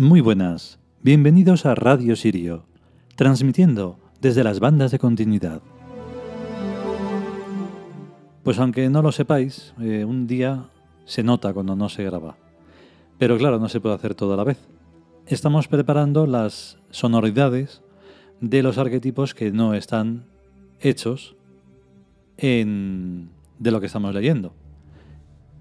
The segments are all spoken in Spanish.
Muy buenas, bienvenidos a Radio Sirio, transmitiendo desde las bandas de continuidad. Pues aunque no lo sepáis, eh, un día se nota cuando no se graba. Pero claro, no se puede hacer todo a la vez. Estamos preparando las sonoridades de los arquetipos que no están hechos en, de lo que estamos leyendo.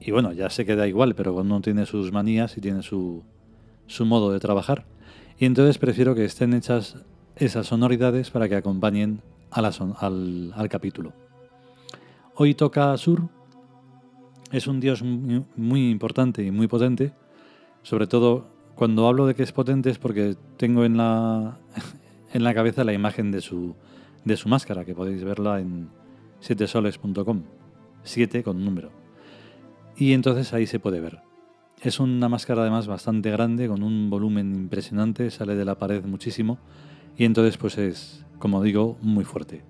Y bueno, ya se queda igual, pero cuando uno tiene sus manías y tiene su, su modo de trabajar. Y entonces prefiero que estén hechas esas sonoridades para que acompañen a la al, al, capítulo. Hoy toca Sur. Es un dios muy, importante y muy potente. Sobre todo cuando hablo de que es potente es porque tengo en la, en la cabeza la imagen de su, de su máscara, que podéis verla en sietesoles.com. 7 con número. Y entonces ahí se puede ver. Es una máscara además bastante grande, con un volumen impresionante, sale de la pared muchísimo y entonces pues es, como digo, muy fuerte.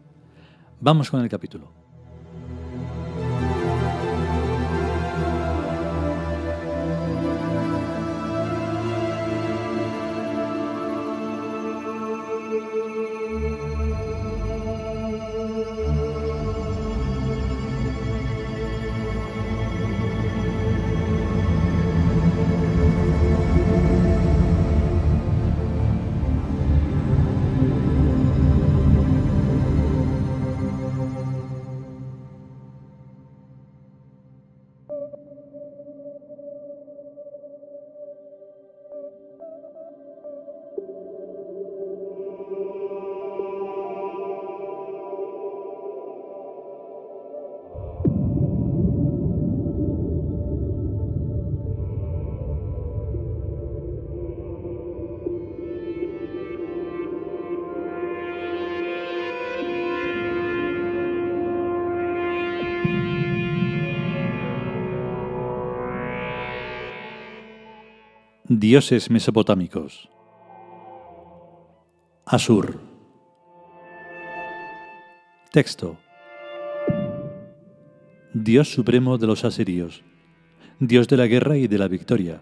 Vamos con el capítulo. Dioses mesopotámicos. Asur. Texto. Dios supremo de los asirios, Dios de la guerra y de la victoria.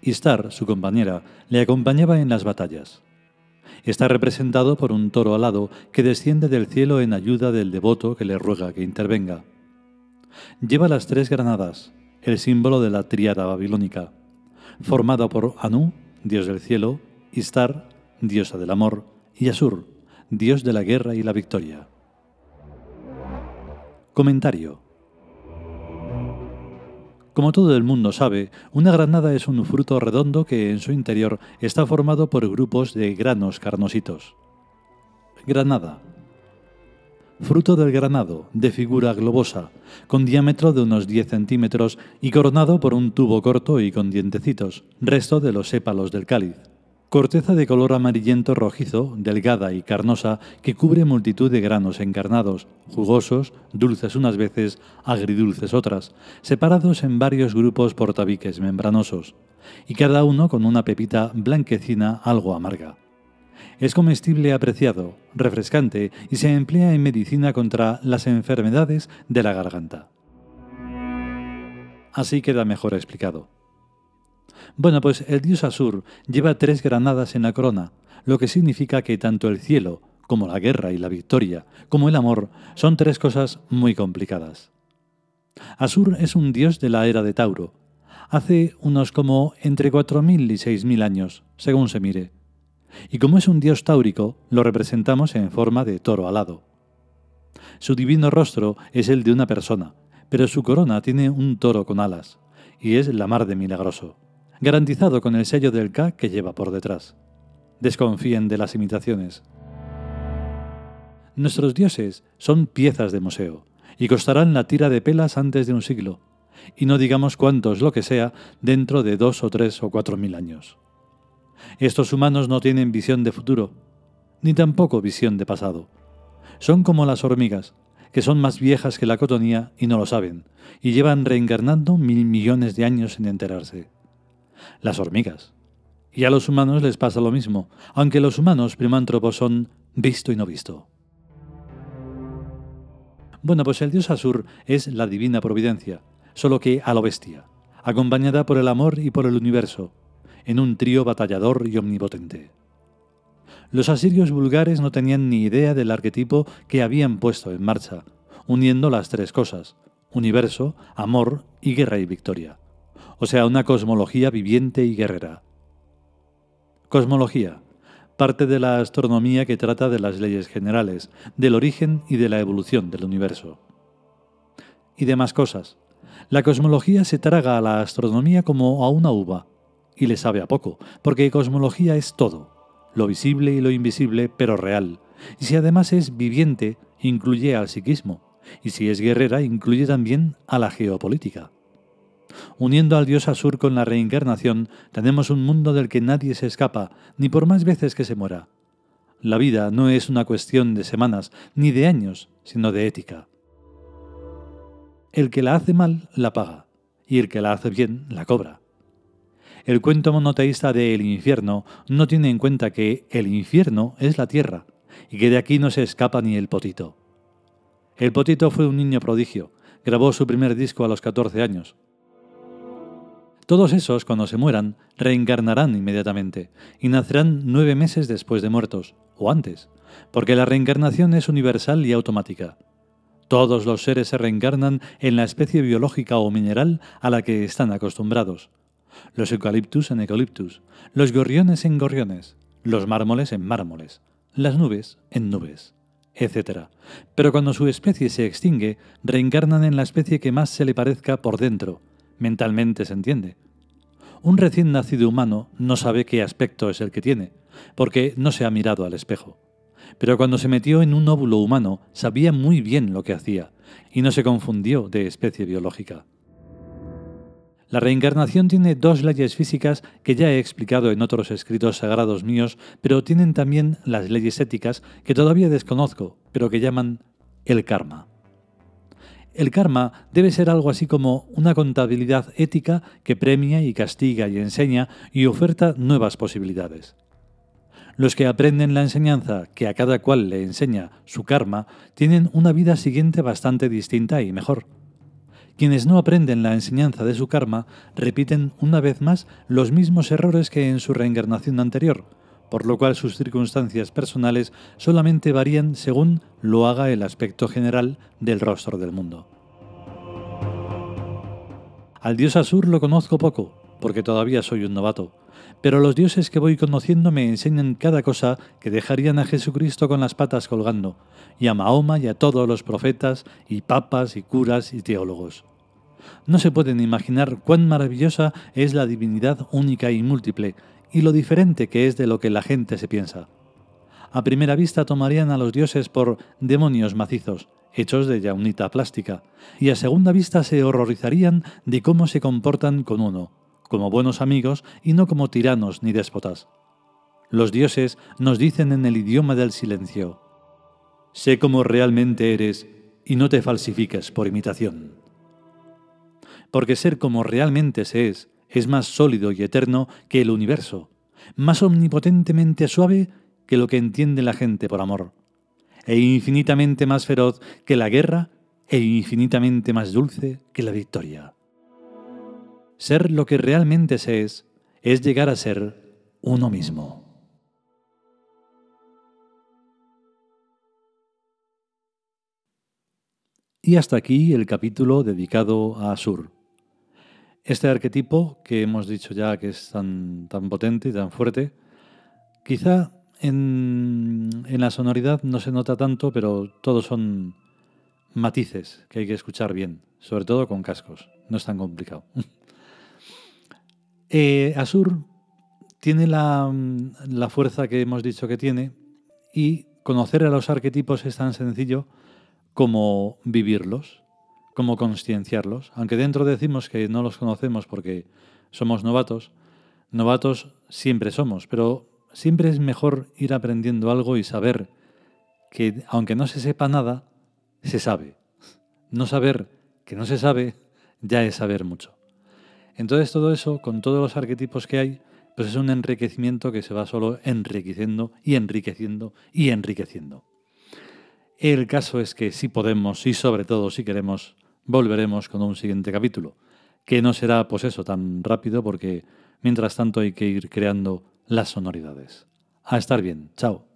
Istar, su compañera, le acompañaba en las batallas. Está representado por un toro alado que desciende del cielo en ayuda del devoto que le ruega que intervenga. Lleva las tres granadas, el símbolo de la triada babilónica formado por Anu, dios del cielo, Istar, diosa del amor, y Asur, dios de la guerra y la victoria. Comentario. Como todo el mundo sabe, una granada es un fruto redondo que en su interior está formado por grupos de granos carnositos. Granada, fruto del granado, de figura globosa, con diámetro de unos 10 centímetros y coronado por un tubo corto y con dientecitos, resto de los sépalos del cáliz. Corteza de color amarillento rojizo, delgada y carnosa, que cubre multitud de granos encarnados, jugosos, dulces unas veces, agridulces otras, separados en varios grupos por tabiques membranosos, y cada uno con una pepita blanquecina algo amarga. Es comestible apreciado, refrescante y se emplea en medicina contra las enfermedades de la garganta. Así queda mejor explicado. Bueno, pues el dios Asur lleva tres granadas en la corona, lo que significa que tanto el cielo, como la guerra y la victoria, como el amor, son tres cosas muy complicadas. Asur es un dios de la era de Tauro, hace unos como entre 4.000 y 6.000 años, según se mire y como es un dios táurico, lo representamos en forma de toro alado. Su divino rostro es el de una persona, pero su corona tiene un toro con alas, y es la mar de milagroso, garantizado con el sello del K que lleva por detrás. Desconfíen de las imitaciones. Nuestros dioses son piezas de museo, y costarán la tira de pelas antes de un siglo, y no digamos cuántos lo que sea dentro de dos o tres o cuatro mil años. Estos humanos no tienen visión de futuro, ni tampoco visión de pasado. Son como las hormigas, que son más viejas que la cotonía y no lo saben, y llevan reencarnando mil millones de años sin enterarse. Las hormigas. Y a los humanos les pasa lo mismo, aunque los humanos primántropos son visto y no visto. Bueno, pues el dios Asur es la divina providencia, solo que a lo bestia, acompañada por el amor y por el universo, en un trío batallador y omnipotente. Los asirios vulgares no tenían ni idea del arquetipo que habían puesto en marcha, uniendo las tres cosas, universo, amor y guerra y victoria. O sea, una cosmología viviente y guerrera. Cosmología. Parte de la astronomía que trata de las leyes generales, del origen y de la evolución del universo. Y demás cosas. La cosmología se traga a la astronomía como a una uva, y le sabe a poco, porque cosmología es todo, lo visible y lo invisible, pero real. Y si además es viviente, incluye al psiquismo, y si es guerrera, incluye también a la geopolítica. Uniendo al dios Asur con la reencarnación, tenemos un mundo del que nadie se escapa, ni por más veces que se muera. La vida no es una cuestión de semanas, ni de años, sino de ética. El que la hace mal, la paga, y el que la hace bien, la cobra. El cuento monoteísta de El infierno no tiene en cuenta que el infierno es la tierra, y que de aquí no se escapa ni el potito. El potito fue un niño prodigio, grabó su primer disco a los 14 años. Todos esos, cuando se mueran, reencarnarán inmediatamente, y nacerán nueve meses después de muertos, o antes, porque la reencarnación es universal y automática. Todos los seres se reencarnan en la especie biológica o mineral a la que están acostumbrados, los eucaliptus en eucaliptus, los gorriones en gorriones, los mármoles en mármoles, las nubes en nubes, etc. Pero cuando su especie se extingue, reencarnan en la especie que más se le parezca por dentro, mentalmente se entiende. Un recién nacido humano no sabe qué aspecto es el que tiene, porque no se ha mirado al espejo. Pero cuando se metió en un óvulo humano, sabía muy bien lo que hacía, y no se confundió de especie biológica. La reencarnación tiene dos leyes físicas que ya he explicado en otros escritos sagrados míos, pero tienen también las leyes éticas que todavía desconozco, pero que llaman el karma. El karma debe ser algo así como una contabilidad ética que premia y castiga y enseña y oferta nuevas posibilidades. Los que aprenden la enseñanza que a cada cual le enseña su karma tienen una vida siguiente bastante distinta y mejor. Quienes no aprenden la enseñanza de su karma repiten una vez más los mismos errores que en su reencarnación anterior, por lo cual sus circunstancias personales solamente varían según lo haga el aspecto general del rostro del mundo. Al dios Asur lo conozco poco, porque todavía soy un novato, pero los dioses que voy conociendo me enseñan cada cosa que dejarían a Jesucristo con las patas colgando, y a Mahoma y a todos los profetas y papas y curas y teólogos. No se pueden imaginar cuán maravillosa es la divinidad única y múltiple, y lo diferente que es de lo que la gente se piensa. A primera vista tomarían a los dioses por demonios macizos, hechos de yaunita plástica, y a segunda vista se horrorizarían de cómo se comportan con uno, como buenos amigos y no como tiranos ni déspotas. Los dioses nos dicen en el idioma del silencio, sé como realmente eres y no te falsifiques por imitación. Porque ser como realmente se es es más sólido y eterno que el universo, más omnipotentemente suave que lo que entiende la gente por amor, e infinitamente más feroz que la guerra e infinitamente más dulce que la victoria. Ser lo que realmente se es es llegar a ser uno mismo. Y hasta aquí el capítulo dedicado a Asur. Este arquetipo que hemos dicho ya que es tan, tan potente y tan fuerte, quizá en, en, la sonoridad no se nota tanto, pero todos son matices que hay que escuchar bien, sobre todo con cascos. No es tan complicado. Eh, Asur tiene la, la, fuerza que hemos dicho que tiene y conocer a los arquetipos es tan sencillo como vivirlos, como concienciarlos. Aunque dentro decimos que no los conocemos porque somos novatos, novatos siempre somos, pero siempre es mejor ir aprendiendo algo y saber que aunque no se sepa nada, se sabe. No saber que no se sabe ya es saber mucho. Entonces todo eso, con todos los arquetipos que hay, pues es un enriquecimiento que se va solo enriqueciendo y enriqueciendo y enriqueciendo. El caso es que si podemos y sobre todo si queremos, volveremos con un siguiente capítulo, que no será pues eso tan rápido porque Mientras tanto hay que ir creando las sonoridades. A estar bien. Chao.